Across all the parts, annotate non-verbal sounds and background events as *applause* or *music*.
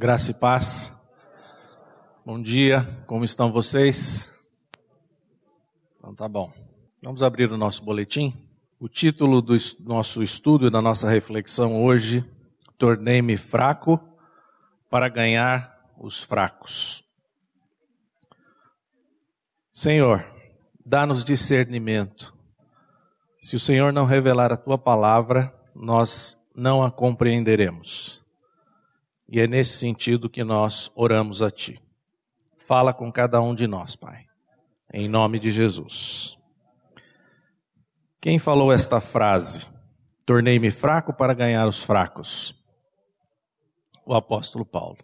Graça e paz. Bom dia, como estão vocês? Então tá bom. Vamos abrir o nosso boletim. O título do nosso estudo e da nossa reflexão hoje: Tornei-me fraco para ganhar os fracos. Senhor, dá-nos discernimento. Se o Senhor não revelar a tua palavra, nós não a compreenderemos. E é nesse sentido que nós oramos a Ti. Fala com cada um de nós, Pai. Em nome de Jesus. Quem falou esta frase? Tornei-me fraco para ganhar os fracos. O apóstolo Paulo.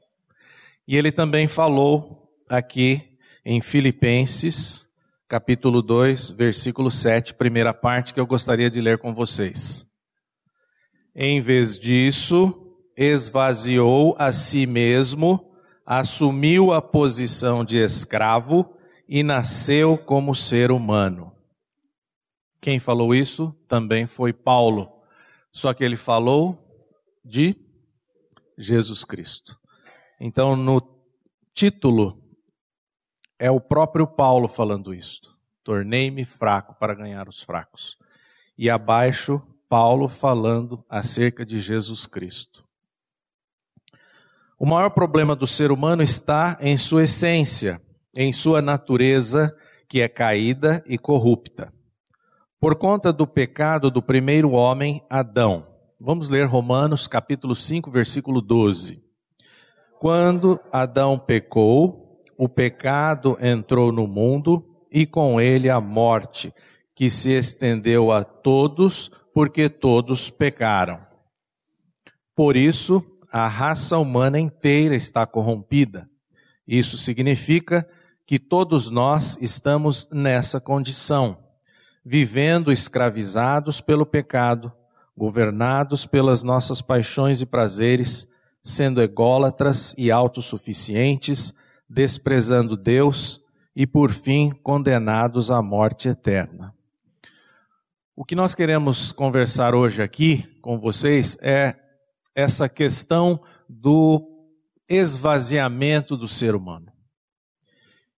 E ele também falou aqui em Filipenses, capítulo 2, versículo 7, primeira parte que eu gostaria de ler com vocês. Em vez disso, esvaziou a si mesmo, assumiu a posição de escravo e nasceu como ser humano. Quem falou isso também foi Paulo, só que ele falou de Jesus Cristo. Então, no título, é o próprio Paulo falando isto. Tornei-me fraco para ganhar os fracos. E abaixo, Paulo falando acerca de Jesus Cristo. O maior problema do ser humano está em sua essência, em sua natureza que é caída e corrupta. Por conta do pecado do primeiro homem, Adão. Vamos ler Romanos capítulo 5, versículo 12. Quando Adão pecou, o pecado entrou no mundo e com ele a morte, que se estendeu a todos, porque todos pecaram. Por isso, a raça humana inteira está corrompida. Isso significa que todos nós estamos nessa condição, vivendo escravizados pelo pecado, governados pelas nossas paixões e prazeres, sendo ególatras e autossuficientes, desprezando Deus e, por fim, condenados à morte eterna. O que nós queremos conversar hoje aqui com vocês é essa questão do esvaziamento do ser humano,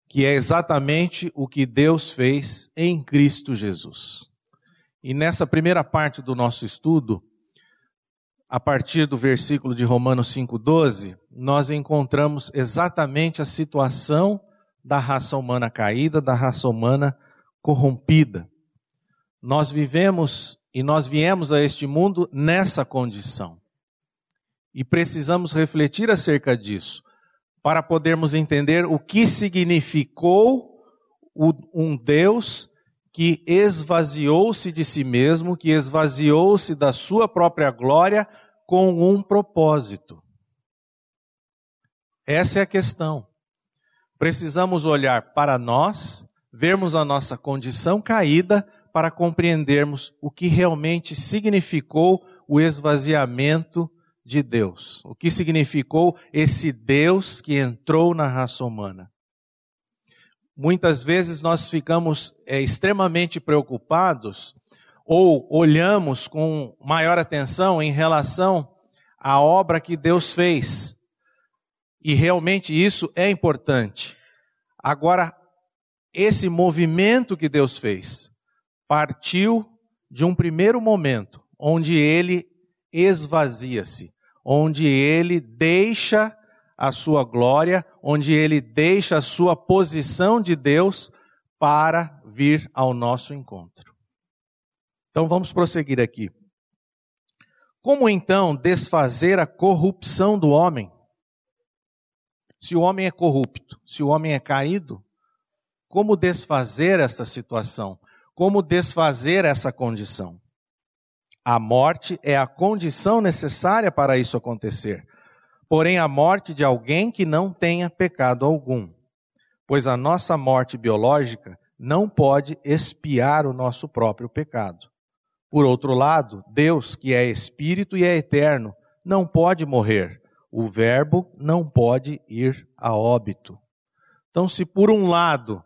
que é exatamente o que Deus fez em Cristo Jesus. E nessa primeira parte do nosso estudo, a partir do versículo de Romanos 5,12, nós encontramos exatamente a situação da raça humana caída, da raça humana corrompida. Nós vivemos e nós viemos a este mundo nessa condição. E precisamos refletir acerca disso, para podermos entender o que significou um Deus que esvaziou-se de si mesmo, que esvaziou-se da sua própria glória com um propósito. Essa é a questão. Precisamos olhar para nós, vermos a nossa condição caída, para compreendermos o que realmente significou o esvaziamento de Deus. O que significou esse Deus que entrou na raça humana? Muitas vezes nós ficamos é, extremamente preocupados ou olhamos com maior atenção em relação à obra que Deus fez. E realmente isso é importante. Agora, esse movimento que Deus fez partiu de um primeiro momento onde ele esvazia-se, onde ele deixa a sua glória, onde ele deixa a sua posição de Deus para vir ao nosso encontro. Então vamos prosseguir aqui. Como então desfazer a corrupção do homem? Se o homem é corrupto, se o homem é caído, como desfazer essa situação? Como desfazer essa condição? A morte é a condição necessária para isso acontecer. Porém, a morte de alguém que não tenha pecado algum. Pois a nossa morte biológica não pode expiar o nosso próprio pecado. Por outro lado, Deus, que é espírito e é eterno, não pode morrer. O Verbo não pode ir a óbito. Então, se por um lado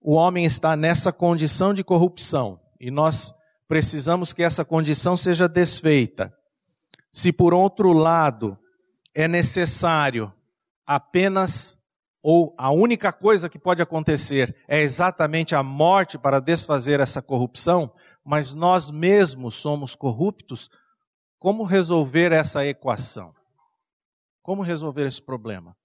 o homem está nessa condição de corrupção, e nós precisamos que essa condição seja desfeita. Se por outro lado, é necessário apenas ou a única coisa que pode acontecer é exatamente a morte para desfazer essa corrupção, mas nós mesmos somos corruptos, como resolver essa equação? Como resolver esse problema?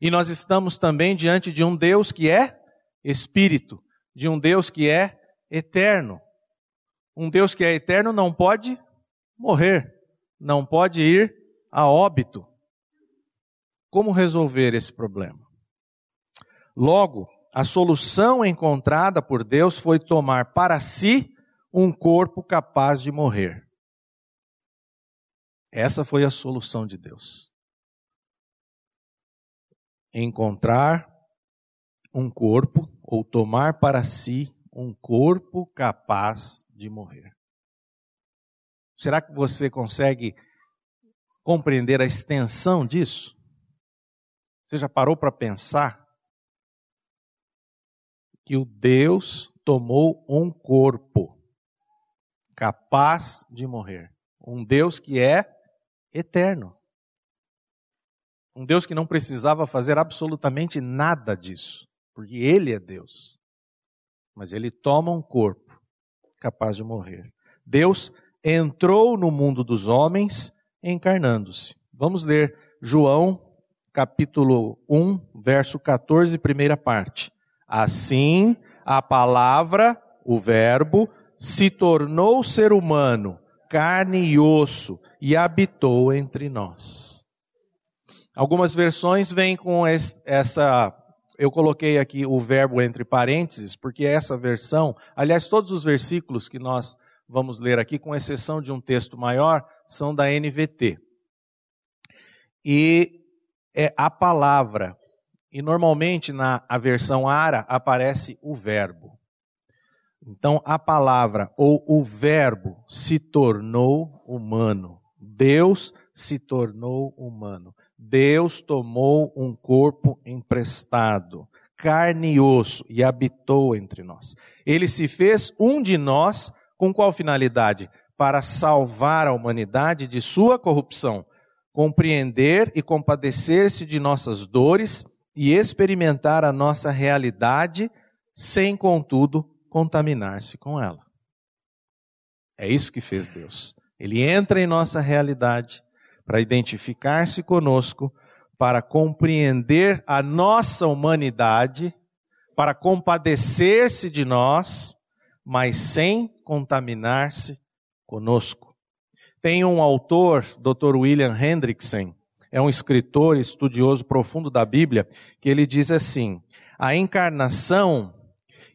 E nós estamos também diante de um Deus que é espírito, de um Deus que é eterno. Um Deus que é eterno não pode morrer, não pode ir a óbito. Como resolver esse problema? Logo, a solução encontrada por Deus foi tomar para si um corpo capaz de morrer. Essa foi a solução de Deus. Encontrar um corpo ou tomar para si um corpo capaz de morrer. Será que você consegue compreender a extensão disso? Você já parou para pensar que o Deus tomou um corpo capaz de morrer. Um Deus que é eterno. Um Deus que não precisava fazer absolutamente nada disso, porque Ele é Deus. Mas Ele toma um corpo capaz de morrer. Deus entrou no mundo dos homens encarnando-se. Vamos ler João capítulo 1, verso 14, primeira parte. Assim, a palavra, o Verbo, se tornou ser humano, carne e osso, e habitou entre nós. Algumas versões vêm com essa. Eu coloquei aqui o verbo entre parênteses, porque essa versão, aliás, todos os versículos que nós vamos ler aqui, com exceção de um texto maior, são da NVT. E é a palavra. E normalmente na a versão ARA aparece o verbo. Então a palavra ou o verbo se tornou humano. Deus se tornou humano. Deus tomou um corpo emprestado, carne e osso, e habitou entre nós. Ele se fez um de nós com qual finalidade? Para salvar a humanidade de sua corrupção, compreender e compadecer-se de nossas dores e experimentar a nossa realidade, sem, contudo, contaminar-se com ela. É isso que fez Deus. Ele entra em nossa realidade para identificar-se conosco, para compreender a nossa humanidade, para compadecer-se de nós, mas sem contaminar-se conosco. Tem um autor, Dr. William Hendrickson, é um escritor estudioso profundo da Bíblia, que ele diz assim: a encarnação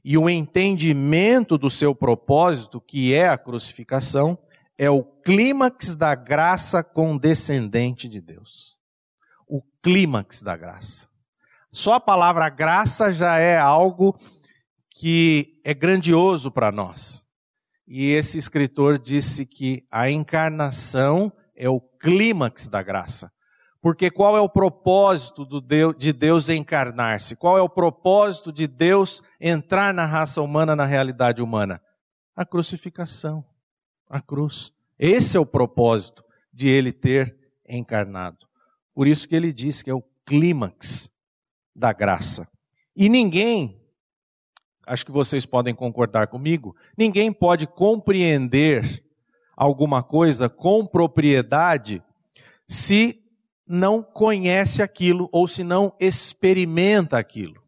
e o entendimento do seu propósito, que é a crucificação, é o clímax da graça condescendente de Deus. O clímax da graça. Só a palavra graça já é algo que é grandioso para nós. E esse escritor disse que a encarnação é o clímax da graça. Porque qual é o propósito de Deus encarnar-se? Qual é o propósito de Deus entrar na raça humana, na realidade humana? A crucificação, a cruz. Esse é o propósito de ele ter encarnado. Por isso que ele diz que é o clímax da graça. E ninguém, acho que vocês podem concordar comigo, ninguém pode compreender alguma coisa com propriedade se não conhece aquilo ou se não experimenta aquilo.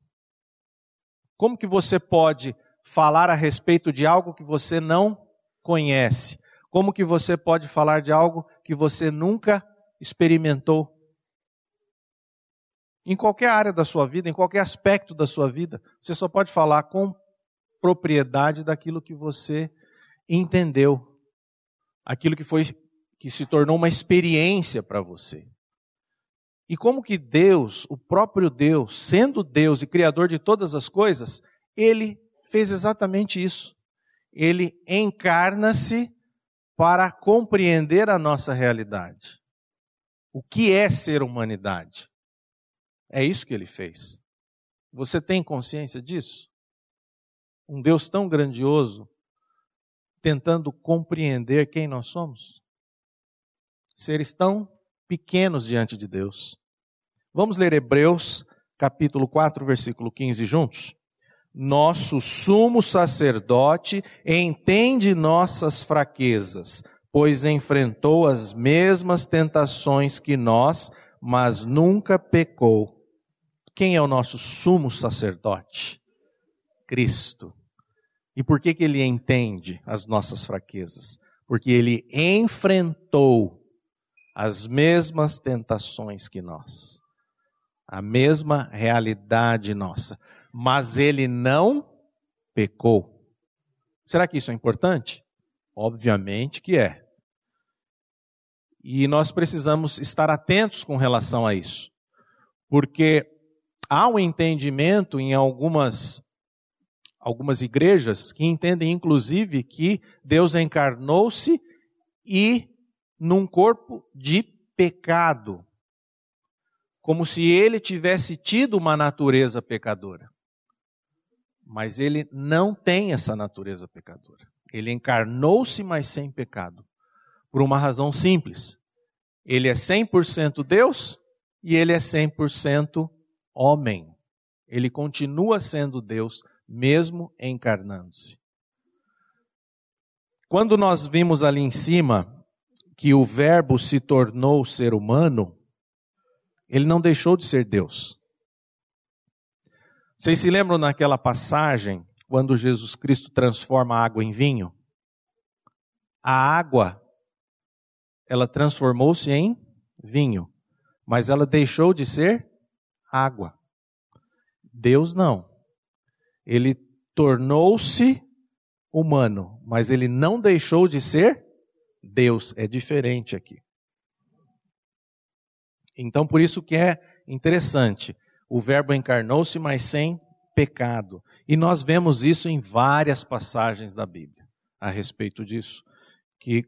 Como que você pode falar a respeito de algo que você não conhece? Como que você pode falar de algo que você nunca experimentou? Em qualquer área da sua vida, em qualquer aspecto da sua vida, você só pode falar com propriedade daquilo que você entendeu, aquilo que foi que se tornou uma experiência para você. E como que Deus, o próprio Deus, sendo Deus e Criador de todas as coisas, ele fez exatamente isso. Ele encarna-se para compreender a nossa realidade. O que é ser humanidade? É isso que ele fez. Você tem consciência disso? Um Deus tão grandioso tentando compreender quem nós somos? Seres tão pequenos diante de Deus. Vamos ler Hebreus, capítulo 4, versículo 15 juntos? Nosso sumo sacerdote entende nossas fraquezas, pois enfrentou as mesmas tentações que nós, mas nunca pecou. Quem é o nosso sumo sacerdote? Cristo. E por que, que ele entende as nossas fraquezas? Porque ele enfrentou as mesmas tentações que nós, a mesma realidade nossa, mas ele não pecou. Será que isso é importante? Obviamente que é. E nós precisamos estar atentos com relação a isso, porque há um entendimento em algumas algumas igrejas que entendem inclusive que Deus encarnou-se e num corpo de pecado, como se ele tivesse tido uma natureza pecadora. Mas ele não tem essa natureza pecadora. Ele encarnou-se, mas sem pecado. Por uma razão simples. Ele é 100% Deus e ele é 100% homem. Ele continua sendo Deus, mesmo encarnando-se. Quando nós vimos ali em cima que o Verbo se tornou ser humano, ele não deixou de ser Deus. Vocês se lembram naquela passagem, quando Jesus Cristo transforma a água em vinho? A água, ela transformou-se em vinho, mas ela deixou de ser água. Deus não. Ele tornou-se humano, mas ele não deixou de ser Deus. É diferente aqui. Então, por isso que é interessante. O Verbo encarnou-se, mas sem pecado. E nós vemos isso em várias passagens da Bíblia a respeito disso, que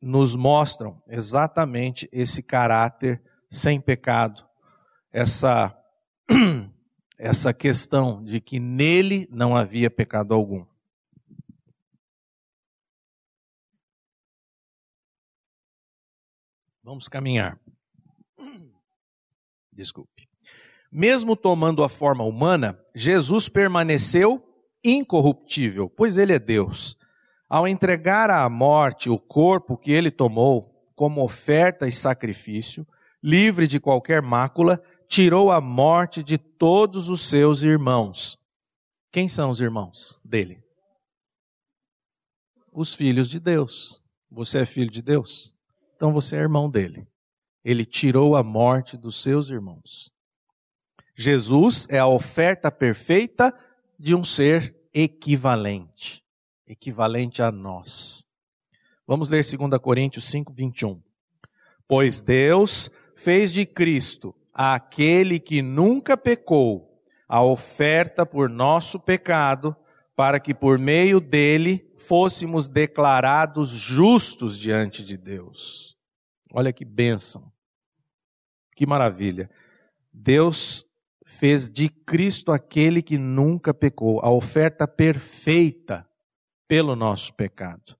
nos mostram exatamente esse caráter sem pecado, essa *clears throat* essa questão de que nele não havia pecado algum. Vamos caminhar. *clears throat* Desculpe. Mesmo tomando a forma humana, Jesus permaneceu incorruptível, pois ele é Deus. Ao entregar à morte o corpo que ele tomou como oferta e sacrifício, livre de qualquer mácula, tirou a morte de todos os seus irmãos. Quem são os irmãos dele? Os filhos de Deus. Você é filho de Deus? então você é irmão dele. Ele tirou a morte dos seus irmãos. Jesus é a oferta perfeita de um ser equivalente, equivalente a nós. Vamos ler 2 Coríntios 5, 21. Pois Deus fez de Cristo aquele que nunca pecou a oferta por nosso pecado, para que por meio dele fôssemos declarados justos diante de Deus. Olha que bênção, que maravilha. Deus fez de Cristo aquele que nunca pecou, a oferta perfeita pelo nosso pecado,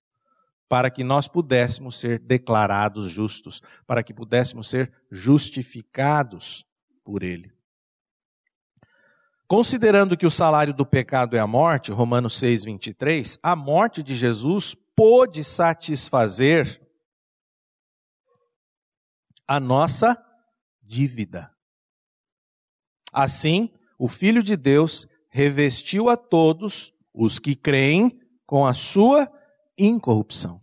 para que nós pudéssemos ser declarados justos, para que pudéssemos ser justificados por Ele. Considerando que o salário do pecado é a morte, Romanos 6, 23, a morte de Jesus pôde satisfazer a nossa dívida. Assim, o Filho de Deus revestiu a todos os que creem com a sua incorrupção.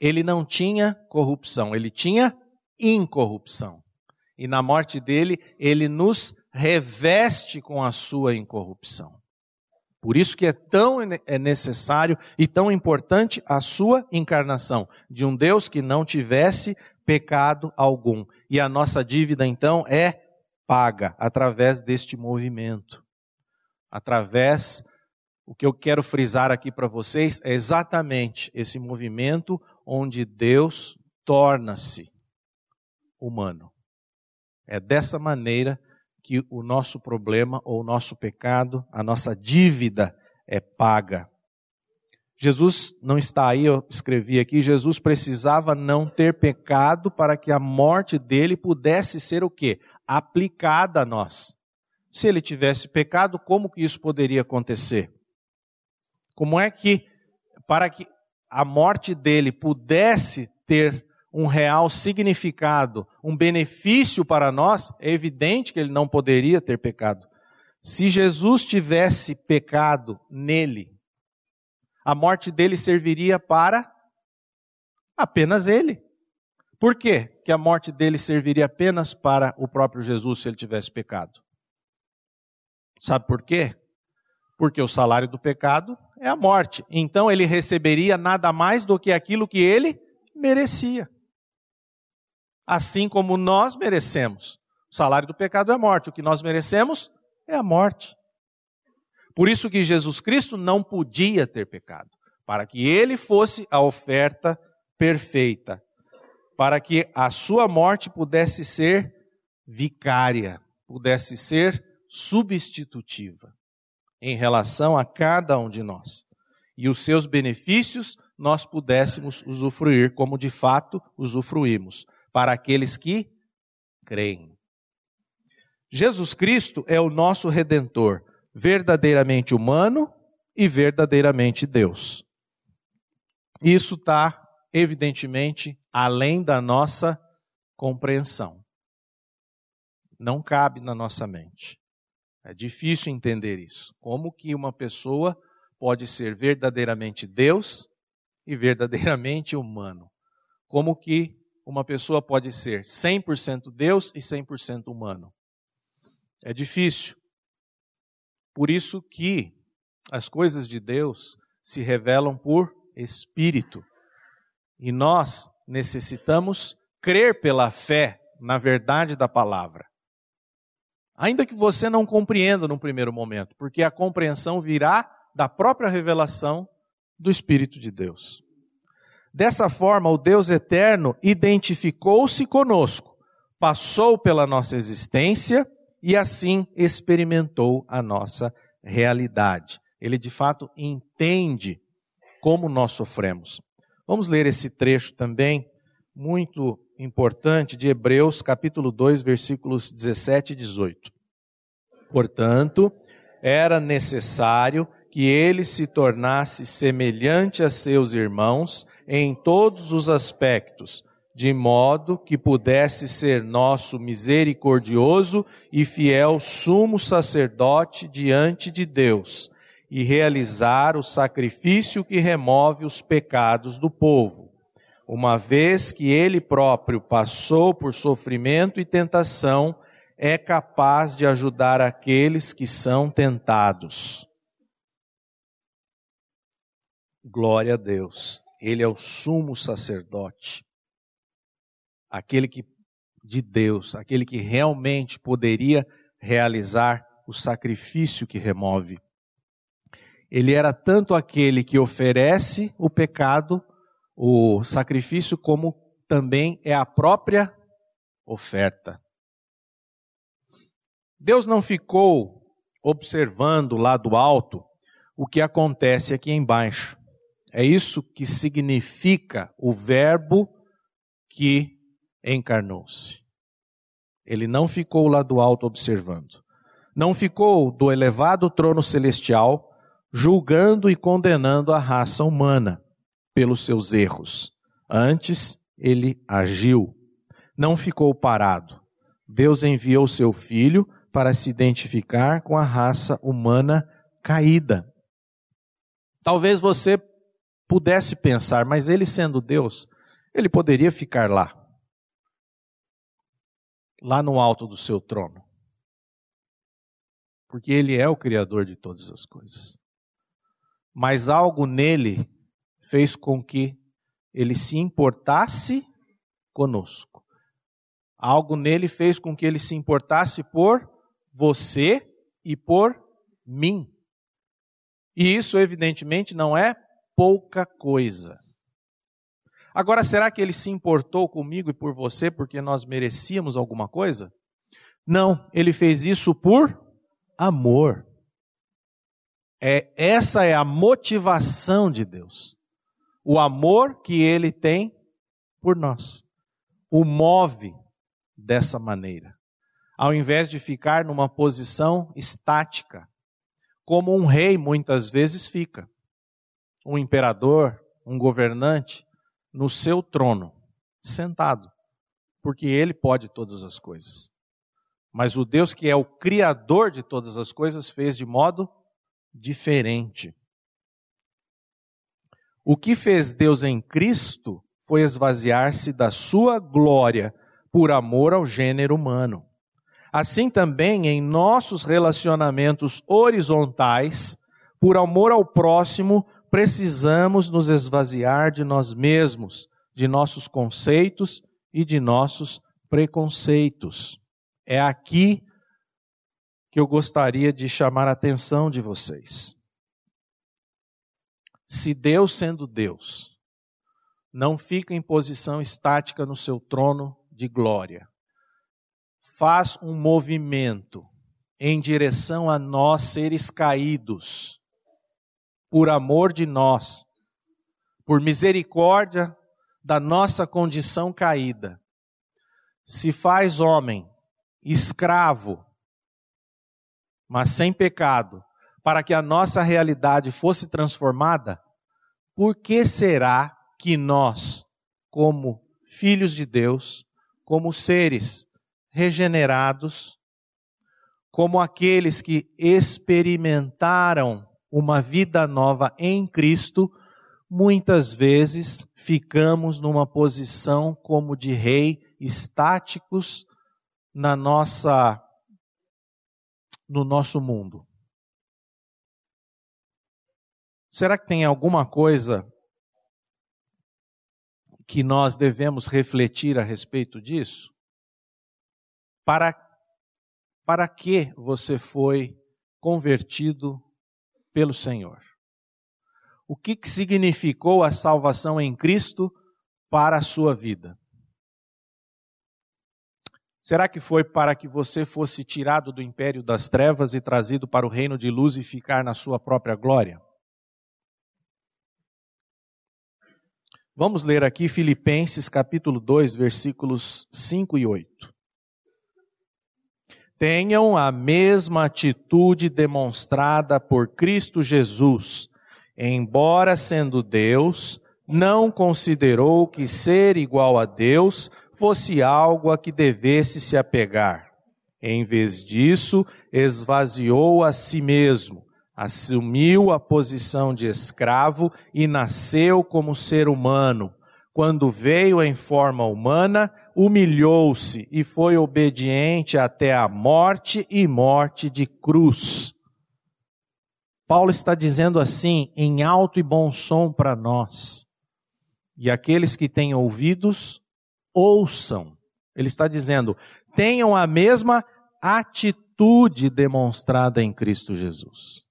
Ele não tinha corrupção, ele tinha incorrupção. E na morte dele, ele nos reveste com a sua incorrupção. Por isso que é tão é necessário e tão importante a sua encarnação de um Deus que não tivesse pecado algum. E a nossa dívida então é paga através deste movimento. Através o que eu quero frisar aqui para vocês é exatamente esse movimento onde Deus torna-se humano. É dessa maneira que o nosso problema ou o nosso pecado, a nossa dívida é paga. Jesus não está aí, eu escrevi aqui, Jesus precisava não ter pecado para que a morte dele pudesse ser o quê? Aplicada a nós. Se ele tivesse pecado, como que isso poderia acontecer? Como é que, para que a morte dele pudesse ter um real significado, um benefício para nós, é evidente que ele não poderia ter pecado. Se Jesus tivesse pecado nele, a morte dele serviria para apenas ele. Por quê que a morte dele serviria apenas para o próprio Jesus se ele tivesse pecado? Sabe por quê? Porque o salário do pecado é a morte. Então ele receberia nada mais do que aquilo que ele merecia assim como nós merecemos. O salário do pecado é a morte, o que nós merecemos é a morte. Por isso que Jesus Cristo não podia ter pecado, para que ele fosse a oferta perfeita, para que a sua morte pudesse ser vicária, pudesse ser substitutiva em relação a cada um de nós. E os seus benefícios nós pudéssemos usufruir como de fato usufruímos para aqueles que creem. Jesus Cristo é o nosso redentor, verdadeiramente humano e verdadeiramente Deus. Isso está, evidentemente, além da nossa compreensão. Não cabe na nossa mente. É difícil entender isso. Como que uma pessoa pode ser verdadeiramente Deus e verdadeiramente humano? Como que uma pessoa pode ser 100% Deus e 100% humano. É difícil. Por isso que as coisas de Deus se revelam por espírito. E nós necessitamos crer pela fé na verdade da palavra. Ainda que você não compreenda no primeiro momento, porque a compreensão virá da própria revelação do Espírito de Deus. Dessa forma, o Deus eterno identificou-se conosco, passou pela nossa existência e assim experimentou a nossa realidade. Ele de fato entende como nós sofremos. Vamos ler esse trecho também, muito importante, de Hebreus, capítulo 2, versículos 17 e 18. Portanto, era necessário que ele se tornasse semelhante a seus irmãos em todos os aspectos, de modo que pudesse ser nosso misericordioso e fiel sumo sacerdote diante de Deus e realizar o sacrifício que remove os pecados do povo, uma vez que ele próprio passou por sofrimento e tentação, é capaz de ajudar aqueles que são tentados. Glória a Deus. Ele é o sumo sacerdote. Aquele que de Deus, aquele que realmente poderia realizar o sacrifício que remove. Ele era tanto aquele que oferece o pecado, o sacrifício, como também é a própria oferta. Deus não ficou observando lá do alto o que acontece aqui embaixo. É isso que significa o Verbo que encarnou-se. Ele não ficou lá do alto observando. Não ficou do elevado trono celestial julgando e condenando a raça humana pelos seus erros. Antes, ele agiu. Não ficou parado. Deus enviou seu filho para se identificar com a raça humana caída. Talvez você pudesse pensar, mas ele sendo Deus, ele poderia ficar lá, lá no alto do seu trono, porque ele é o Criador de todas as coisas. Mas algo nele fez com que ele se importasse conosco. Algo nele fez com que ele se importasse por você e por mim. E isso, evidentemente, não é pouca coisa. Agora, será que ele se importou comigo e por você porque nós merecíamos alguma coisa? Não, ele fez isso por amor. É essa é a motivação de Deus. O amor que ele tem por nós o move dessa maneira. Ao invés de ficar numa posição estática, como um rei muitas vezes fica. Um imperador, um governante, no seu trono, sentado, porque ele pode todas as coisas. Mas o Deus que é o criador de todas as coisas fez de modo diferente. O que fez Deus em Cristo foi esvaziar-se da sua glória por amor ao gênero humano. Assim também em nossos relacionamentos horizontais, por amor ao próximo, precisamos nos esvaziar de nós mesmos, de nossos conceitos e de nossos preconceitos. É aqui que eu gostaria de chamar a atenção de vocês. Se Deus, sendo Deus, não fica em posição estática no seu trono de glória, faz um movimento em direção a nós seres caídos, por amor de nós, por misericórdia da nossa condição caída, se faz homem, escravo, mas sem pecado, para que a nossa realidade fosse transformada, por que será que nós, como filhos de Deus, como seres regenerados, como aqueles que experimentaram uma vida nova em Cristo, muitas vezes ficamos numa posição como de rei, estáticos na nossa no nosso mundo. Será que tem alguma coisa que nós devemos refletir a respeito disso? Para para que você foi convertido pelo Senhor? O que, que significou a salvação em Cristo para a sua vida? Será que foi para que você fosse tirado do império das trevas e trazido para o reino de luz e ficar na sua própria glória? Vamos ler aqui Filipenses capítulo 2, versículos 5 e 8. Tenham a mesma atitude demonstrada por Cristo Jesus, embora sendo Deus, não considerou que ser igual a Deus fosse algo a que devesse se apegar. Em vez disso, esvaziou a si mesmo, assumiu a posição de escravo e nasceu como ser humano. Quando veio em forma humana, humilhou-se e foi obediente até a morte e morte de cruz. Paulo está dizendo assim, em alto e bom som para nós. E aqueles que têm ouvidos, ouçam. Ele está dizendo: tenham a mesma atitude demonstrada em Cristo Jesus.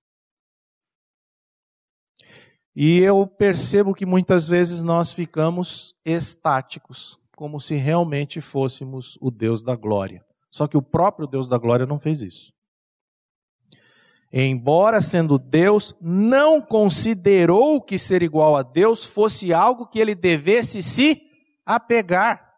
E eu percebo que muitas vezes nós ficamos estáticos, como se realmente fôssemos o Deus da glória. Só que o próprio Deus da glória não fez isso. Embora sendo Deus, não considerou que ser igual a Deus fosse algo que ele devesse se apegar.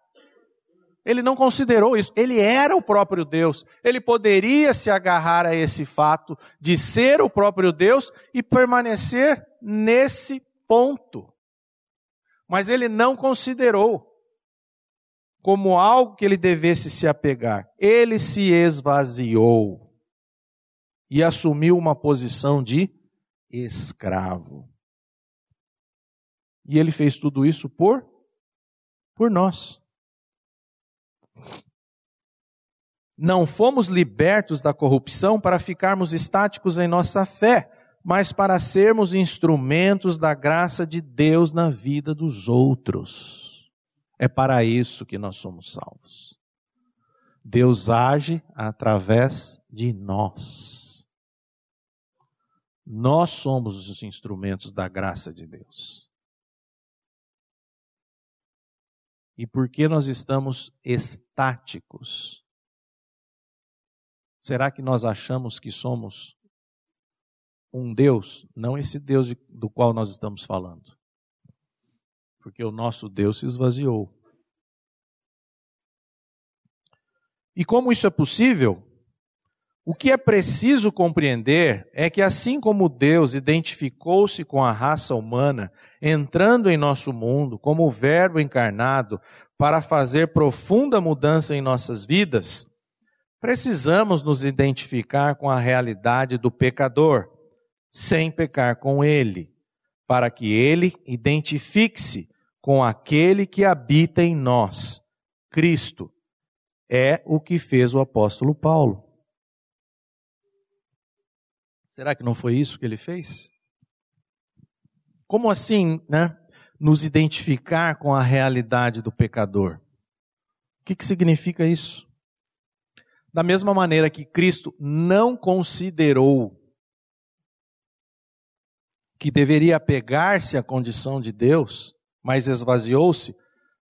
Ele não considerou isso. Ele era o próprio Deus. Ele poderia se agarrar a esse fato de ser o próprio Deus e permanecer nesse ponto. Mas ele não considerou como algo que ele devesse se apegar. Ele se esvaziou e assumiu uma posição de escravo. E ele fez tudo isso por por nós. Não fomos libertos da corrupção para ficarmos estáticos em nossa fé, mas para sermos instrumentos da graça de Deus na vida dos outros. É para isso que nós somos salvos. Deus age através de nós. Nós somos os instrumentos da graça de Deus. E por que nós estamos estáticos? Será que nós achamos que somos um Deus, não esse Deus de, do qual nós estamos falando. Porque o nosso Deus se esvaziou. E como isso é possível? O que é preciso compreender é que, assim como Deus identificou-se com a raça humana, entrando em nosso mundo como o Verbo encarnado para fazer profunda mudança em nossas vidas, precisamos nos identificar com a realidade do pecador, sem pecar com ele, para que ele identifique-se com aquele que habita em nós, Cristo. É o que fez o apóstolo Paulo. Será que não foi isso que ele fez? Como assim, né? Nos identificar com a realidade do pecador. O que, que significa isso? Da mesma maneira que Cristo não considerou que deveria pegar-se à condição de Deus, mas esvaziou-se,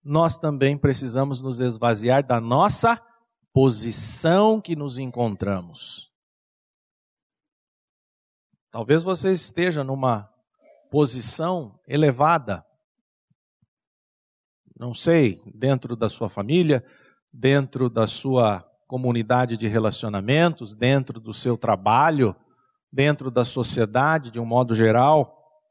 nós também precisamos nos esvaziar da nossa posição que nos encontramos. Talvez você esteja numa posição elevada, não sei, dentro da sua família, dentro da sua comunidade de relacionamentos, dentro do seu trabalho, dentro da sociedade de um modo geral.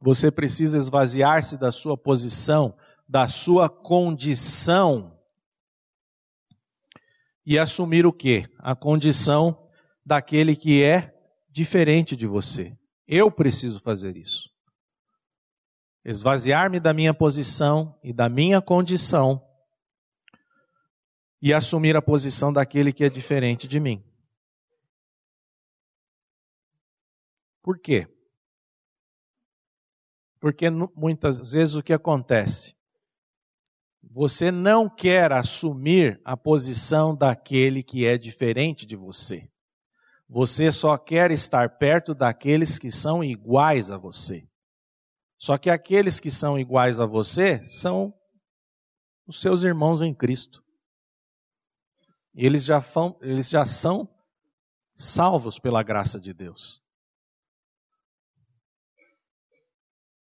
Você precisa esvaziar-se da sua posição, da sua condição e assumir o quê? A condição daquele que é diferente de você. Eu preciso fazer isso. Esvaziar-me da minha posição e da minha condição e assumir a posição daquele que é diferente de mim. Por quê? Porque muitas vezes o que acontece? Você não quer assumir a posição daquele que é diferente de você. Você só quer estar perto daqueles que são iguais a você. Só que aqueles que são iguais a você são os seus irmãos em Cristo. Eles já, fão, eles já são salvos pela graça de Deus.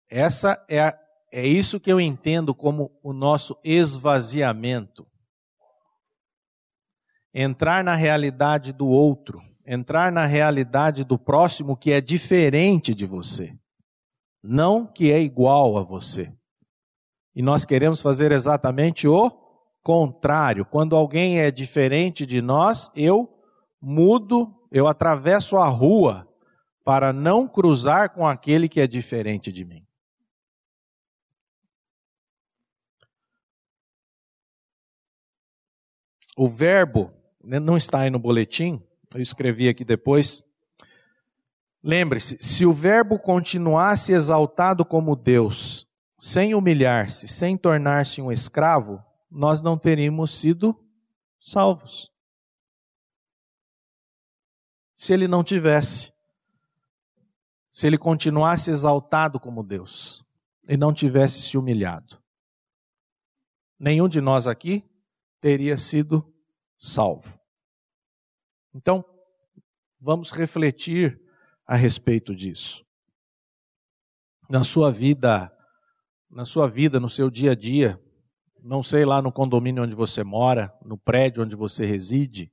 Essa é, é isso que eu entendo como o nosso esvaziamento. Entrar na realidade do outro entrar na realidade do próximo que é diferente de você, não que é igual a você. E nós queremos fazer exatamente o contrário. Quando alguém é diferente de nós, eu mudo, eu atravesso a rua para não cruzar com aquele que é diferente de mim. O verbo né, não está aí no boletim, eu escrevi aqui depois. Lembre-se, se o Verbo continuasse exaltado como Deus, sem humilhar-se, sem tornar-se um escravo, nós não teríamos sido salvos. Se ele não tivesse, se ele continuasse exaltado como Deus e não tivesse se humilhado, nenhum de nós aqui teria sido salvo. Então, vamos refletir a respeito disso. Na sua vida, na sua vida, no seu dia a dia, não sei lá no condomínio onde você mora, no prédio onde você reside,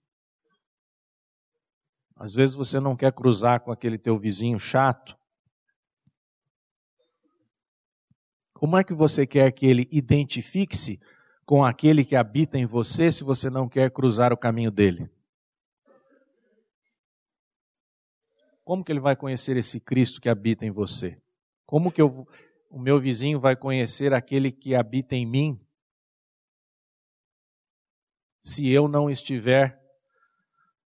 às vezes você não quer cruzar com aquele teu vizinho chato. Como é que você quer que ele identifique-se com aquele que habita em você se você não quer cruzar o caminho dele? Como que ele vai conhecer esse Cristo que habita em você? Como que eu, o meu vizinho vai conhecer aquele que habita em mim? Se eu não estiver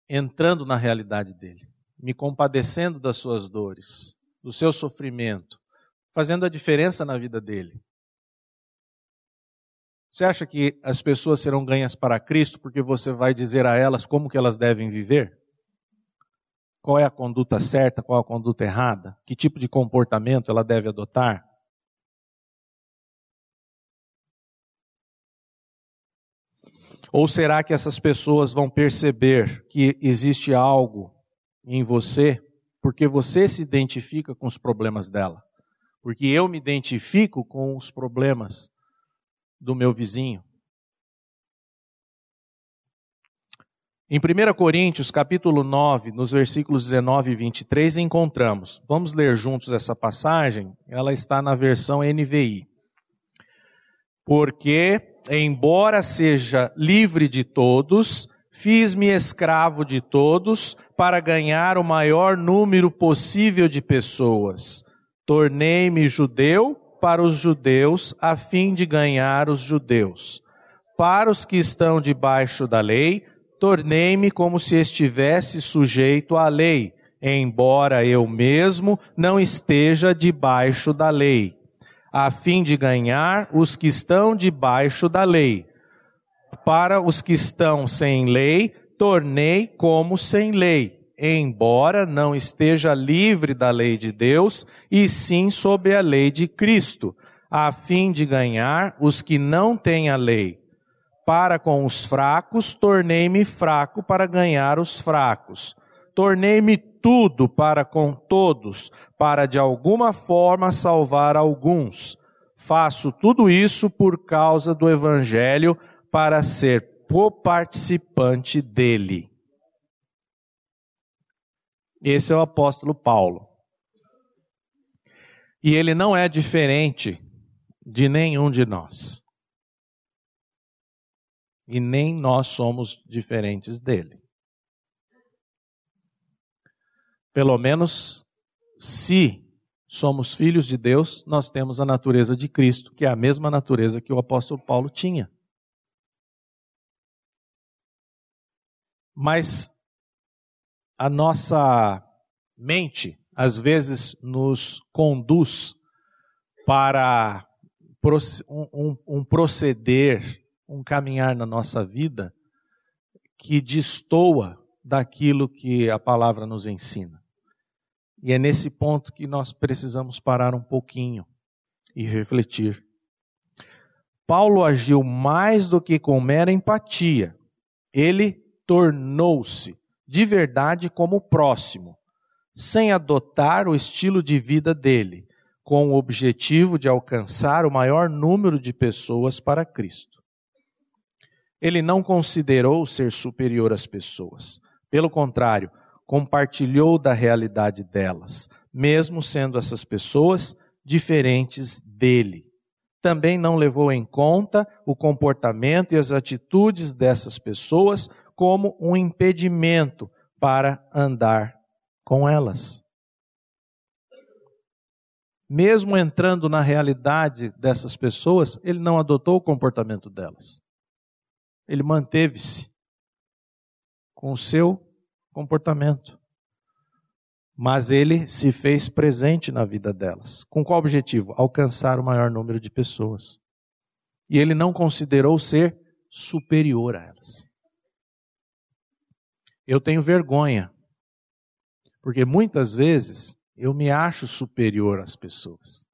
entrando na realidade dele, me compadecendo das suas dores, do seu sofrimento, fazendo a diferença na vida dele. Você acha que as pessoas serão ganhas para Cristo porque você vai dizer a elas como que elas devem viver? Qual é a conduta certa, qual é a conduta errada? Que tipo de comportamento ela deve adotar? Ou será que essas pessoas vão perceber que existe algo em você porque você se identifica com os problemas dela, porque eu me identifico com os problemas do meu vizinho. Em 1 Coríntios, capítulo 9, nos versículos 19 e 23, encontramos. Vamos ler juntos essa passagem? Ela está na versão NVI. Porque, embora seja livre de todos, fiz-me escravo de todos para ganhar o maior número possível de pessoas. Tornei-me judeu para os judeus, a fim de ganhar os judeus. Para os que estão debaixo da lei, tornei-me como se estivesse sujeito à lei, embora eu mesmo não esteja debaixo da lei, a fim de ganhar os que estão debaixo da lei. Para os que estão sem lei, tornei como sem lei, embora não esteja livre da lei de Deus, e sim sob a lei de Cristo, a fim de ganhar os que não têm a lei para com os fracos, tornei-me fraco para ganhar os fracos. Tornei-me tudo para com todos, para de alguma forma salvar alguns. Faço tudo isso por causa do Evangelho, para ser co-participante dele. Esse é o apóstolo Paulo. E ele não é diferente de nenhum de nós e nem nós somos diferentes dele. Pelo menos, se somos filhos de Deus, nós temos a natureza de Cristo, que é a mesma natureza que o apóstolo Paulo tinha. Mas a nossa mente, às vezes, nos conduz para um, um proceder um caminhar na nossa vida que destoa daquilo que a palavra nos ensina. E é nesse ponto que nós precisamos parar um pouquinho e refletir. Paulo agiu mais do que com mera empatia. Ele tornou-se de verdade como próximo, sem adotar o estilo de vida dele, com o objetivo de alcançar o maior número de pessoas para Cristo. Ele não considerou ser superior às pessoas. Pelo contrário, compartilhou da realidade delas, mesmo sendo essas pessoas diferentes dele. Também não levou em conta o comportamento e as atitudes dessas pessoas como um impedimento para andar com elas. Mesmo entrando na realidade dessas pessoas, ele não adotou o comportamento delas ele manteve-se com o seu comportamento. Mas ele se fez presente na vida delas. Com qual objetivo? Alcançar o maior número de pessoas. E ele não considerou ser superior a elas. Eu tenho vergonha, porque muitas vezes eu me acho superior às pessoas.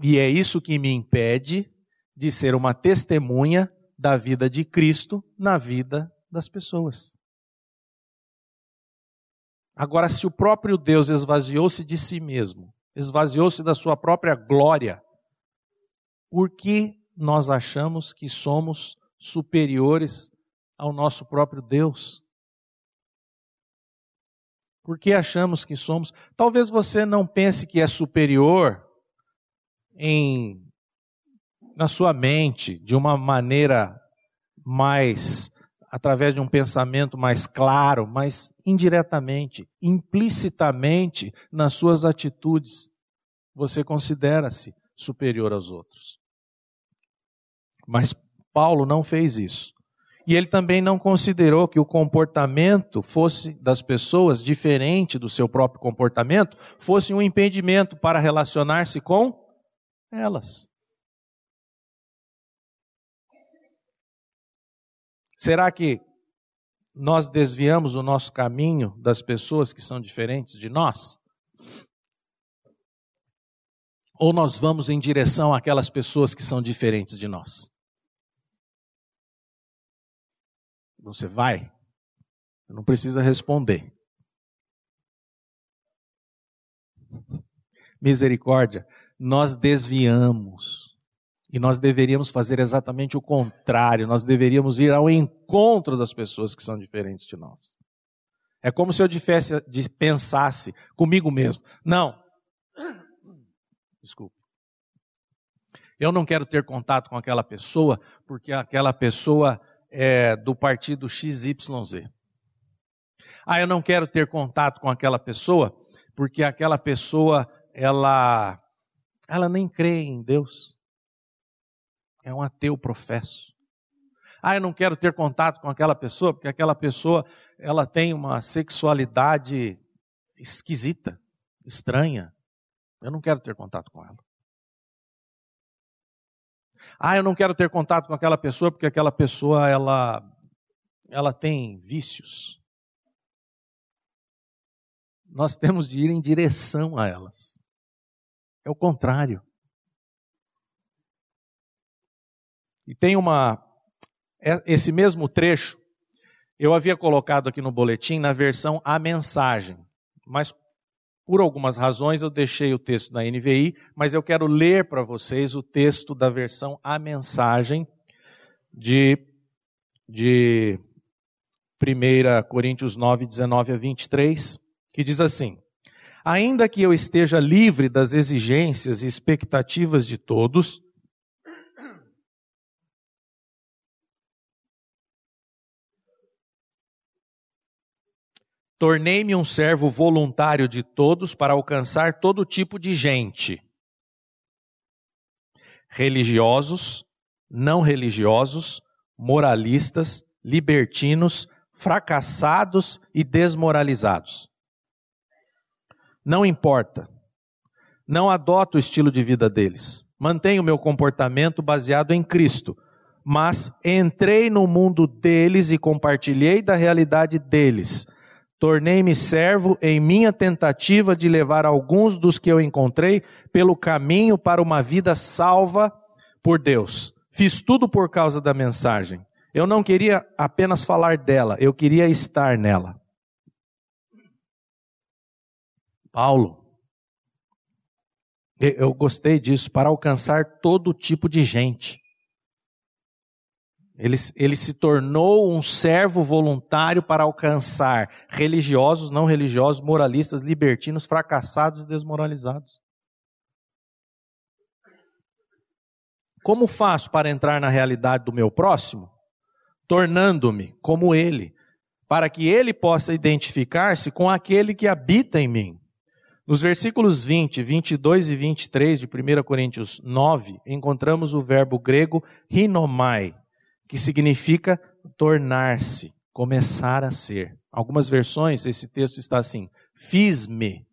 E é isso que me impede de ser uma testemunha da vida de Cristo na vida das pessoas. Agora, se o próprio Deus esvaziou-se de si mesmo, esvaziou-se da sua própria glória, por que nós achamos que somos superiores ao nosso próprio Deus? Por que achamos que somos? Talvez você não pense que é superior em na sua mente de uma maneira mais através de um pensamento mais claro, mas indiretamente, implicitamente nas suas atitudes, você considera-se superior aos outros. Mas Paulo não fez isso. E ele também não considerou que o comportamento fosse das pessoas diferente do seu próprio comportamento, fosse um impedimento para relacionar-se com elas. Será que nós desviamos o nosso caminho das pessoas que são diferentes de nós? Ou nós vamos em direção àquelas pessoas que são diferentes de nós? Você vai? Não precisa responder. Misericórdia, nós desviamos. E nós deveríamos fazer exatamente o contrário, nós deveríamos ir ao encontro das pessoas que são diferentes de nós. É como se eu dissesse, pensasse comigo mesmo: não, desculpe, eu não quero ter contato com aquela pessoa porque aquela pessoa é do partido XYZ. Ah, eu não quero ter contato com aquela pessoa porque aquela pessoa ela ela nem crê em Deus. É um ateu professo. Ah, eu não quero ter contato com aquela pessoa, porque aquela pessoa ela tem uma sexualidade esquisita, estranha. Eu não quero ter contato com ela. Ah, eu não quero ter contato com aquela pessoa porque aquela pessoa ela ela tem vícios. Nós temos de ir em direção a elas. É o contrário. E tem uma. É, esse mesmo trecho, eu havia colocado aqui no boletim na versão A Mensagem, mas por algumas razões eu deixei o texto da NVI, mas eu quero ler para vocês o texto da versão A Mensagem de, de 1 Coríntios 9, 19 a 23, que diz assim: Ainda que eu esteja livre das exigências e expectativas de todos, Tornei-me um servo voluntário de todos para alcançar todo tipo de gente. Religiosos, não religiosos, moralistas, libertinos, fracassados e desmoralizados. Não importa. Não adoto o estilo de vida deles. Mantenho meu comportamento baseado em Cristo. Mas entrei no mundo deles e compartilhei da realidade deles Tornei-me servo em minha tentativa de levar alguns dos que eu encontrei pelo caminho para uma vida salva por Deus. Fiz tudo por causa da mensagem. Eu não queria apenas falar dela, eu queria estar nela. Paulo, eu gostei disso, para alcançar todo tipo de gente. Ele, ele se tornou um servo voluntário para alcançar religiosos, não religiosos, moralistas, libertinos, fracassados e desmoralizados. Como faço para entrar na realidade do meu próximo? Tornando-me como ele, para que ele possa identificar-se com aquele que habita em mim. Nos versículos 20, 22 e 23 de 1 Coríntios 9, encontramos o verbo grego rinomai, que significa tornar-se, começar a ser. Algumas versões esse texto está assim: fiz-me,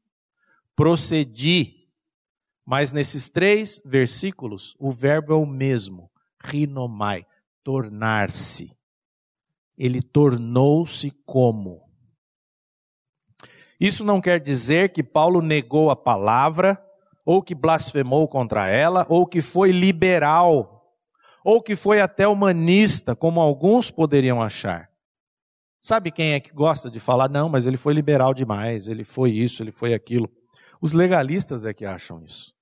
procedi. Mas nesses três versículos, o verbo é o mesmo, rinomai, tornar-se. Ele tornou-se como. Isso não quer dizer que Paulo negou a palavra, ou que blasfemou contra ela, ou que foi liberal ou que foi até humanista, como alguns poderiam achar. Sabe quem é que gosta de falar, não, mas ele foi liberal demais, ele foi isso, ele foi aquilo? Os legalistas é que acham isso.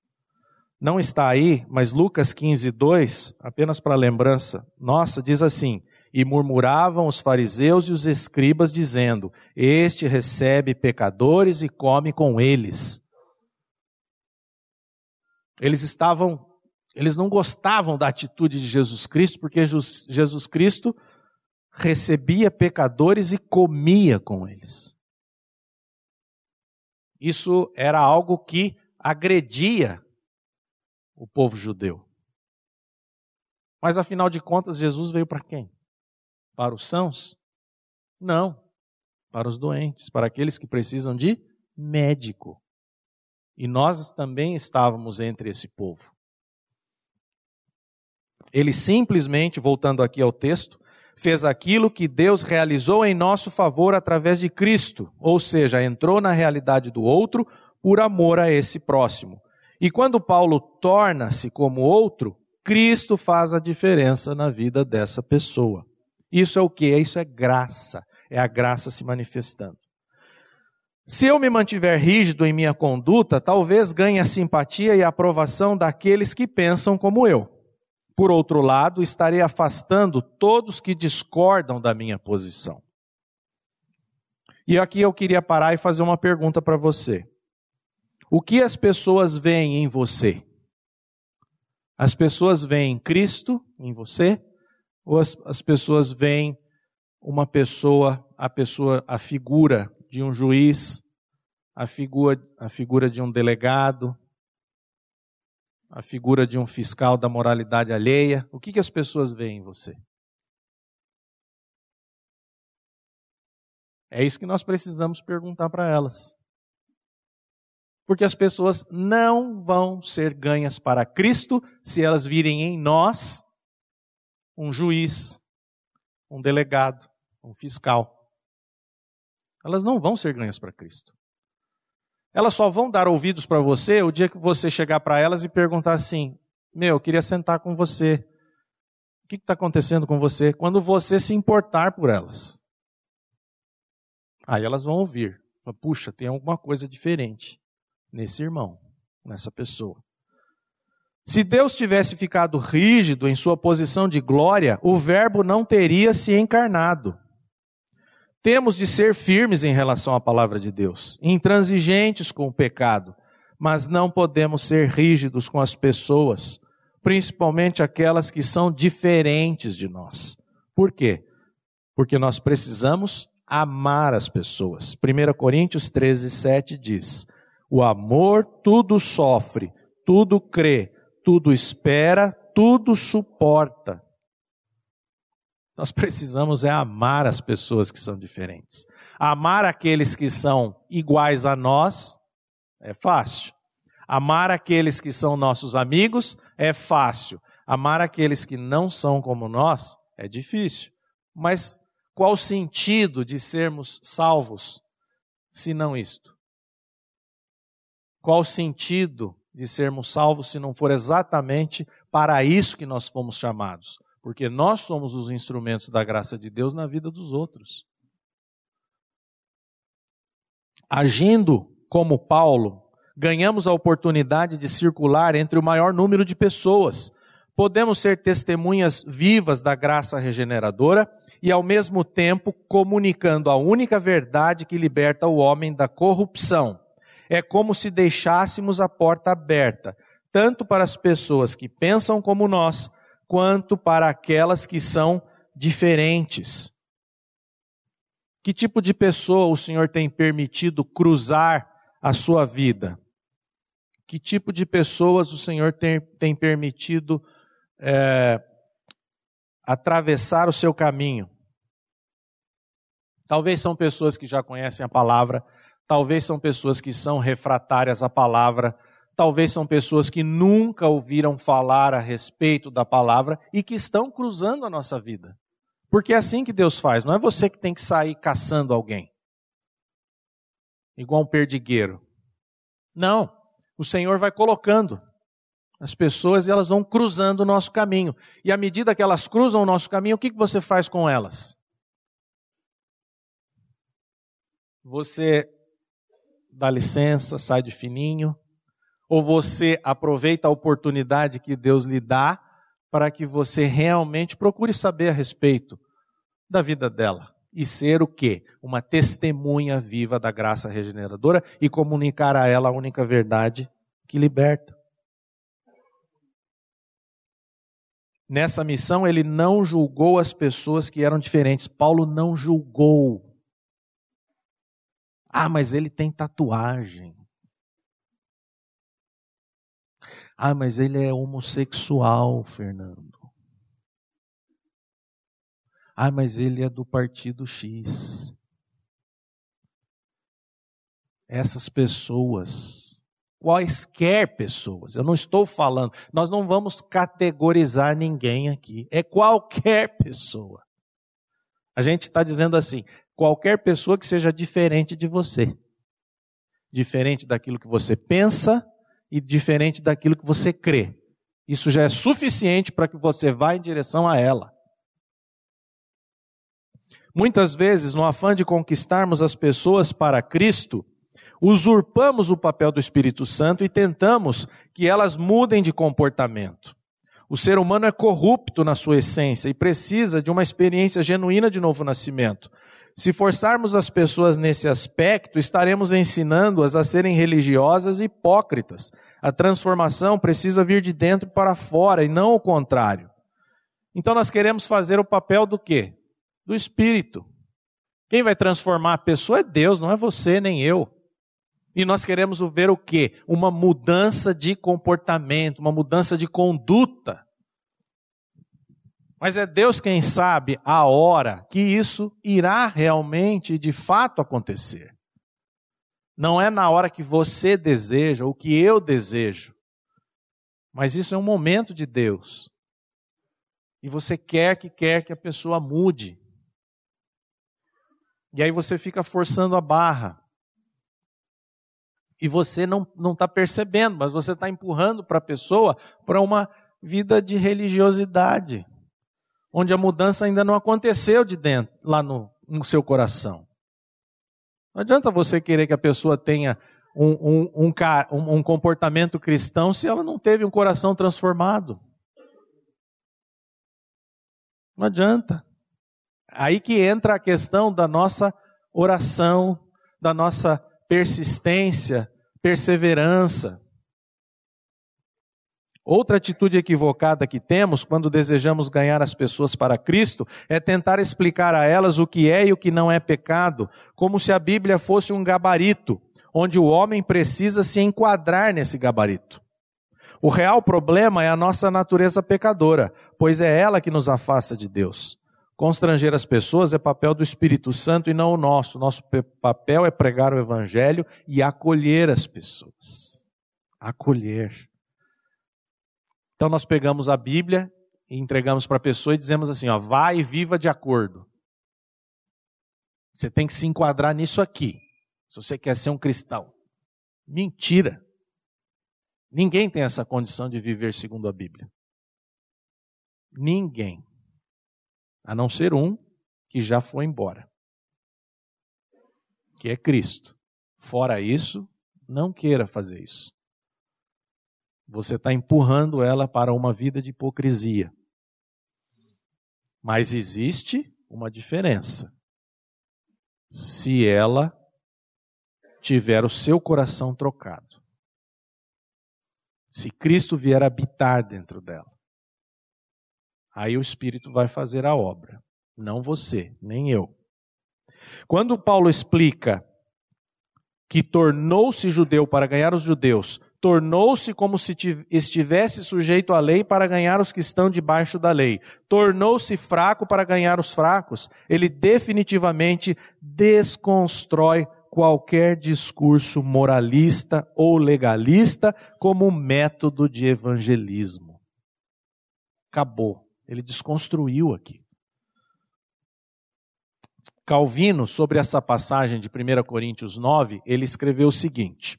Não está aí, mas Lucas 15, 2, apenas para lembrança nossa, diz assim: E murmuravam os fariseus e os escribas, dizendo: Este recebe pecadores e come com eles. Eles estavam eles não gostavam da atitude de Jesus Cristo, porque Jesus Cristo recebia pecadores e comia com eles. Isso era algo que agredia o povo judeu. Mas afinal de contas, Jesus veio para quem? Para os sãos? Não. Para os doentes, para aqueles que precisam de médico. E nós também estávamos entre esse povo. Ele simplesmente, voltando aqui ao texto, fez aquilo que Deus realizou em nosso favor através de Cristo, ou seja, entrou na realidade do outro por amor a esse próximo. E quando Paulo torna-se como outro, Cristo faz a diferença na vida dessa pessoa. Isso é o que? Isso é graça. É a graça se manifestando. Se eu me mantiver rígido em minha conduta, talvez ganhe a simpatia e a aprovação daqueles que pensam como eu. Por outro lado, estarei afastando todos que discordam da minha posição. E aqui eu queria parar e fazer uma pergunta para você. O que as pessoas veem em você? As pessoas veem Cristo em você? Ou as, as pessoas veem uma pessoa, a pessoa, a figura de um juiz, a figura, a figura de um delegado, a figura de um fiscal da moralidade alheia? O que, que as pessoas veem em você? É isso que nós precisamos perguntar para elas. Porque as pessoas não vão ser ganhas para Cristo se elas virem em nós um juiz, um delegado, um fiscal. Elas não vão ser ganhas para Cristo. Elas só vão dar ouvidos para você o dia que você chegar para elas e perguntar assim: Meu, eu queria sentar com você. O que está acontecendo com você? Quando você se importar por elas. Aí elas vão ouvir. Puxa, tem alguma coisa diferente nesse irmão, nessa pessoa. Se Deus tivesse ficado rígido em sua posição de glória, o Verbo não teria se encarnado. Temos de ser firmes em relação à palavra de Deus, intransigentes com o pecado, mas não podemos ser rígidos com as pessoas, principalmente aquelas que são diferentes de nós. Por quê? Porque nós precisamos amar as pessoas. 1 Coríntios 13, 7 diz: O amor tudo sofre, tudo crê, tudo espera, tudo suporta. Nós precisamos é amar as pessoas que são diferentes. Amar aqueles que são iguais a nós é fácil. Amar aqueles que são nossos amigos é fácil. Amar aqueles que não são como nós é difícil. Mas qual o sentido de sermos salvos se não isto? Qual o sentido de sermos salvos se não for exatamente para isso que nós fomos chamados? Porque nós somos os instrumentos da graça de Deus na vida dos outros. Agindo como Paulo, ganhamos a oportunidade de circular entre o maior número de pessoas. Podemos ser testemunhas vivas da graça regeneradora e ao mesmo tempo comunicando a única verdade que liberta o homem da corrupção. É como se deixássemos a porta aberta, tanto para as pessoas que pensam como nós, quanto para aquelas que são diferentes. Que tipo de pessoa o Senhor tem permitido cruzar a sua vida? Que tipo de pessoas o Senhor tem, tem permitido é, atravessar o seu caminho. Talvez são pessoas que já conhecem a palavra, talvez são pessoas que são refratárias à palavra, talvez são pessoas que nunca ouviram falar a respeito da palavra e que estão cruzando a nossa vida. Porque é assim que Deus faz, não é você que tem que sair caçando alguém. Igual um perdigueiro. Não, o Senhor vai colocando as pessoas elas vão cruzando o nosso caminho. E à medida que elas cruzam o nosso caminho, o que você faz com elas? Você dá licença, sai de fininho, ou você aproveita a oportunidade que Deus lhe dá para que você realmente procure saber a respeito da vida dela e ser o quê? Uma testemunha viva da graça regeneradora e comunicar a ela a única verdade que liberta. Nessa missão, ele não julgou as pessoas que eram diferentes. Paulo não julgou. Ah, mas ele tem tatuagem. Ah, mas ele é homossexual, Fernando. Ah, mas ele é do partido X. Essas pessoas quaisquer pessoas. Eu não estou falando, nós não vamos categorizar ninguém aqui. É qualquer pessoa. A gente está dizendo assim: qualquer pessoa que seja diferente de você. Diferente daquilo que você pensa e diferente daquilo que você crê. Isso já é suficiente para que você vá em direção a ela. Muitas vezes, no afã de conquistarmos as pessoas para Cristo, usurpamos o papel do Espírito Santo e tentamos que elas mudem de comportamento. O ser humano é corrupto na sua essência e precisa de uma experiência genuína de novo nascimento. Se forçarmos as pessoas nesse aspecto, estaremos ensinando-as a serem religiosas e hipócritas. A transformação precisa vir de dentro para fora e não o contrário. Então nós queremos fazer o papel do quê? Do Espírito. Quem vai transformar a pessoa é Deus, não é você nem eu. E nós queremos ver o quê? Uma mudança de comportamento, uma mudança de conduta. Mas é Deus quem sabe a hora que isso irá realmente, de fato, acontecer. Não é na hora que você deseja, ou que eu desejo. Mas isso é um momento de Deus. E você quer que quer que a pessoa mude. E aí você fica forçando a barra. E você não está percebendo, mas você está empurrando para a pessoa para uma vida de religiosidade, onde a mudança ainda não aconteceu de dentro, lá no, no seu coração. Não adianta você querer que a pessoa tenha um, um, um, um comportamento cristão se ela não teve um coração transformado. Não adianta. Aí que entra a questão da nossa oração, da nossa persistência, perseverança. Outra atitude equivocada que temos quando desejamos ganhar as pessoas para Cristo é tentar explicar a elas o que é e o que não é pecado, como se a Bíblia fosse um gabarito, onde o homem precisa se enquadrar nesse gabarito. O real problema é a nossa natureza pecadora, pois é ela que nos afasta de Deus. Constranger as pessoas é papel do Espírito Santo e não o nosso. Nosso papel é pregar o Evangelho e acolher as pessoas. Acolher. Então nós pegamos a Bíblia e entregamos para a pessoa e dizemos assim: ó, vai e viva de acordo. Você tem que se enquadrar nisso aqui, se você quer ser um cristão. Mentira. Ninguém tem essa condição de viver segundo a Bíblia. Ninguém a não ser um que já foi embora, que é Cristo. Fora isso, não queira fazer isso. Você está empurrando ela para uma vida de hipocrisia. Mas existe uma diferença. Se ela tiver o seu coração trocado. Se Cristo vier habitar dentro dela. Aí o Espírito vai fazer a obra, não você, nem eu. Quando Paulo explica que tornou-se judeu para ganhar os judeus, tornou-se como se estivesse sujeito à lei para ganhar os que estão debaixo da lei, tornou-se fraco para ganhar os fracos, ele definitivamente desconstrói qualquer discurso moralista ou legalista como método de evangelismo. Acabou. Ele desconstruiu aqui. Calvino, sobre essa passagem de 1 Coríntios 9, ele escreveu o seguinte: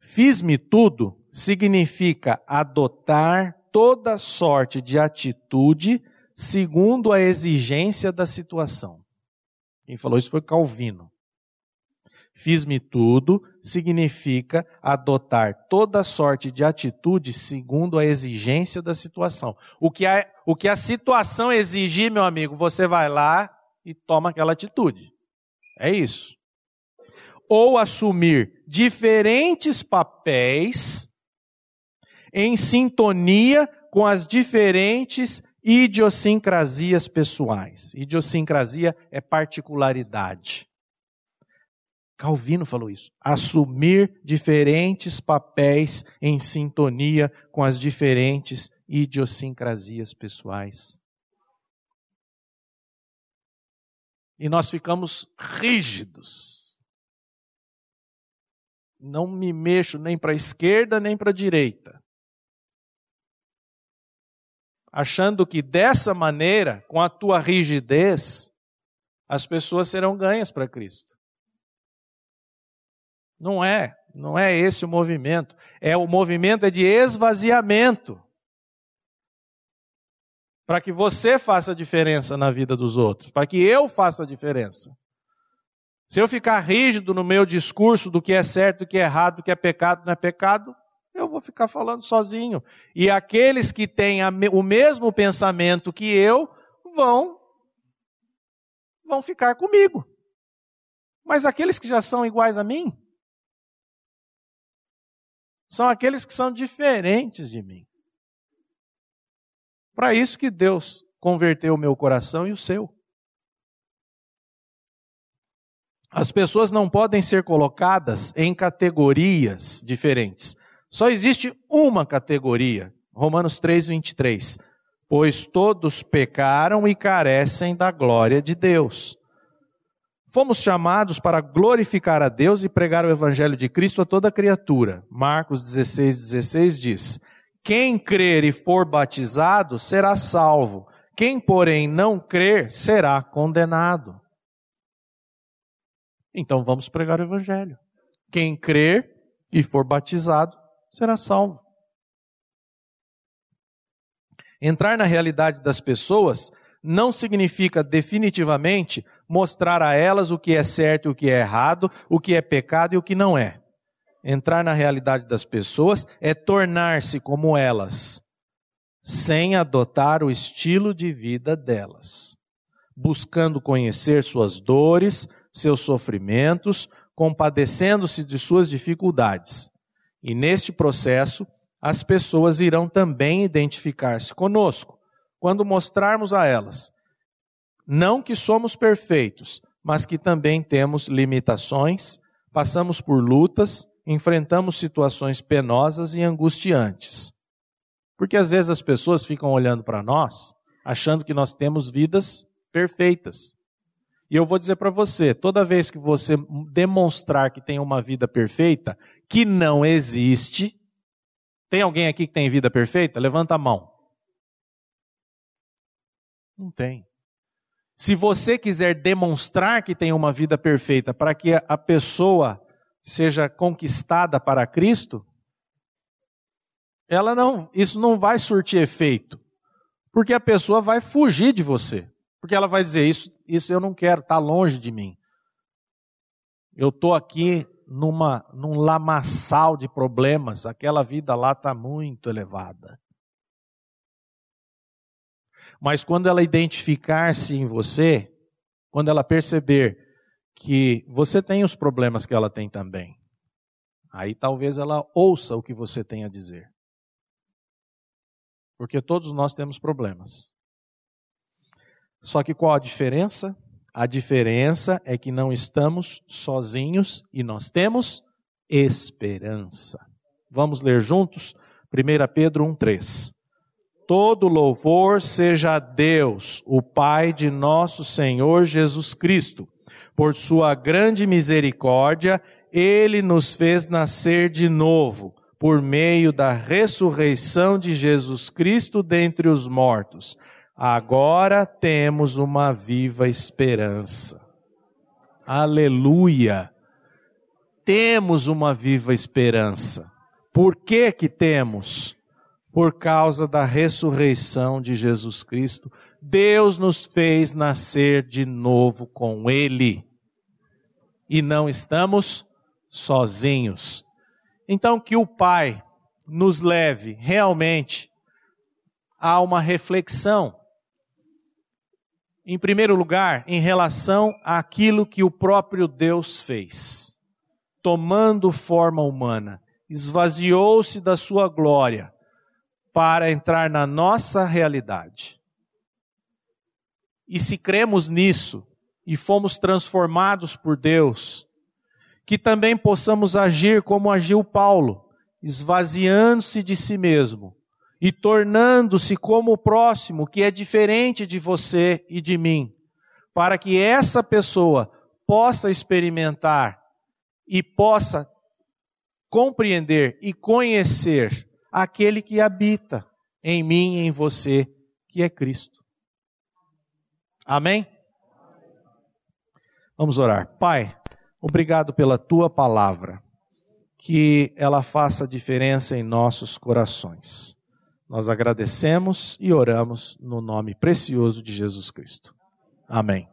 Fiz-me tudo significa adotar toda sorte de atitude segundo a exigência da situação. Quem falou isso foi Calvino. Fiz-me tudo significa adotar toda sorte de atitude segundo a exigência da situação. O que a, o que a situação exigir, meu amigo, você vai lá e toma aquela atitude. É isso. Ou assumir diferentes papéis em sintonia com as diferentes idiosincrasias pessoais. Idiosincrasia é particularidade. Calvino falou isso. Assumir diferentes papéis em sintonia com as diferentes idiosincrasias pessoais. E nós ficamos rígidos. Não me mexo nem para a esquerda nem para a direita. Achando que dessa maneira, com a tua rigidez, as pessoas serão ganhas para Cristo. Não é, não é esse o movimento. É o movimento é de esvaziamento. Para que você faça diferença na vida dos outros, para que eu faça diferença. Se eu ficar rígido no meu discurso do que é certo, do que é errado, do que é pecado, não é pecado, eu vou ficar falando sozinho. E aqueles que têm o mesmo pensamento que eu vão vão ficar comigo. Mas aqueles que já são iguais a mim são aqueles que são diferentes de mim. Para isso que Deus converteu o meu coração e o seu. As pessoas não podem ser colocadas em categorias diferentes. Só existe uma categoria. Romanos 3, 23. Pois todos pecaram e carecem da glória de Deus. Fomos chamados para glorificar a Deus e pregar o evangelho de Cristo a toda criatura. Marcos 16, 16 diz: Quem crer e for batizado será salvo, quem, porém, não crer será condenado. Então vamos pregar o evangelho. Quem crer e for batizado será salvo. Entrar na realidade das pessoas não significa definitivamente mostrar a elas o que é certo e o que é errado, o que é pecado e o que não é. Entrar na realidade das pessoas é tornar-se como elas, sem adotar o estilo de vida delas, buscando conhecer suas dores, seus sofrimentos, compadecendo-se de suas dificuldades. E neste processo, as pessoas irão também identificar-se conosco, quando mostrarmos a elas não que somos perfeitos, mas que também temos limitações, passamos por lutas, enfrentamos situações penosas e angustiantes. Porque às vezes as pessoas ficam olhando para nós, achando que nós temos vidas perfeitas. E eu vou dizer para você: toda vez que você demonstrar que tem uma vida perfeita, que não existe, tem alguém aqui que tem vida perfeita? Levanta a mão. Não tem. Se você quiser demonstrar que tem uma vida perfeita para que a pessoa seja conquistada para Cristo, ela não, isso não vai surtir efeito, porque a pessoa vai fugir de você, porque ela vai dizer isso, isso eu não quero, está longe de mim. Eu estou aqui numa, num lamaçal de problemas, aquela vida lá está muito elevada. Mas quando ela identificar-se em você, quando ela perceber que você tem os problemas que ela tem também, aí talvez ela ouça o que você tem a dizer. Porque todos nós temos problemas. Só que qual a diferença? A diferença é que não estamos sozinhos e nós temos esperança. Vamos ler juntos? 1 Pedro 1,3 todo louvor seja a Deus, o Pai de nosso Senhor Jesus Cristo. Por sua grande misericórdia, ele nos fez nascer de novo, por meio da ressurreição de Jesus Cristo dentre os mortos. Agora temos uma viva esperança. Aleluia! Temos uma viva esperança. Por que que temos? por causa da ressurreição de Jesus Cristo, Deus nos fez nascer de novo com Ele. E não estamos sozinhos. Então, que o Pai nos leve realmente a uma reflexão. Em primeiro lugar, em relação àquilo que o próprio Deus fez. Tomando forma humana, esvaziou-se da sua glória para entrar na nossa realidade. E se cremos nisso e fomos transformados por Deus, que também possamos agir como agiu Paulo, esvaziando-se de si mesmo e tornando-se como o próximo, que é diferente de você e de mim, para que essa pessoa possa experimentar e possa compreender e conhecer aquele que habita em mim e em você, que é Cristo. Amém? Vamos orar. Pai, obrigado pela tua palavra, que ela faça diferença em nossos corações. Nós agradecemos e oramos no nome precioso de Jesus Cristo. Amém.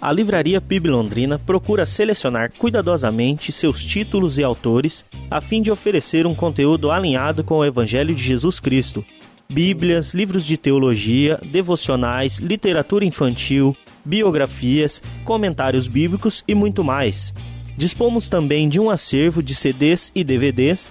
a Livraria PIB Londrina procura selecionar cuidadosamente seus títulos e autores a fim de oferecer um conteúdo alinhado com o Evangelho de Jesus Cristo. Bíblias, livros de teologia, devocionais, literatura infantil, biografias, comentários bíblicos e muito mais. Dispomos também de um acervo de CDs e DVDs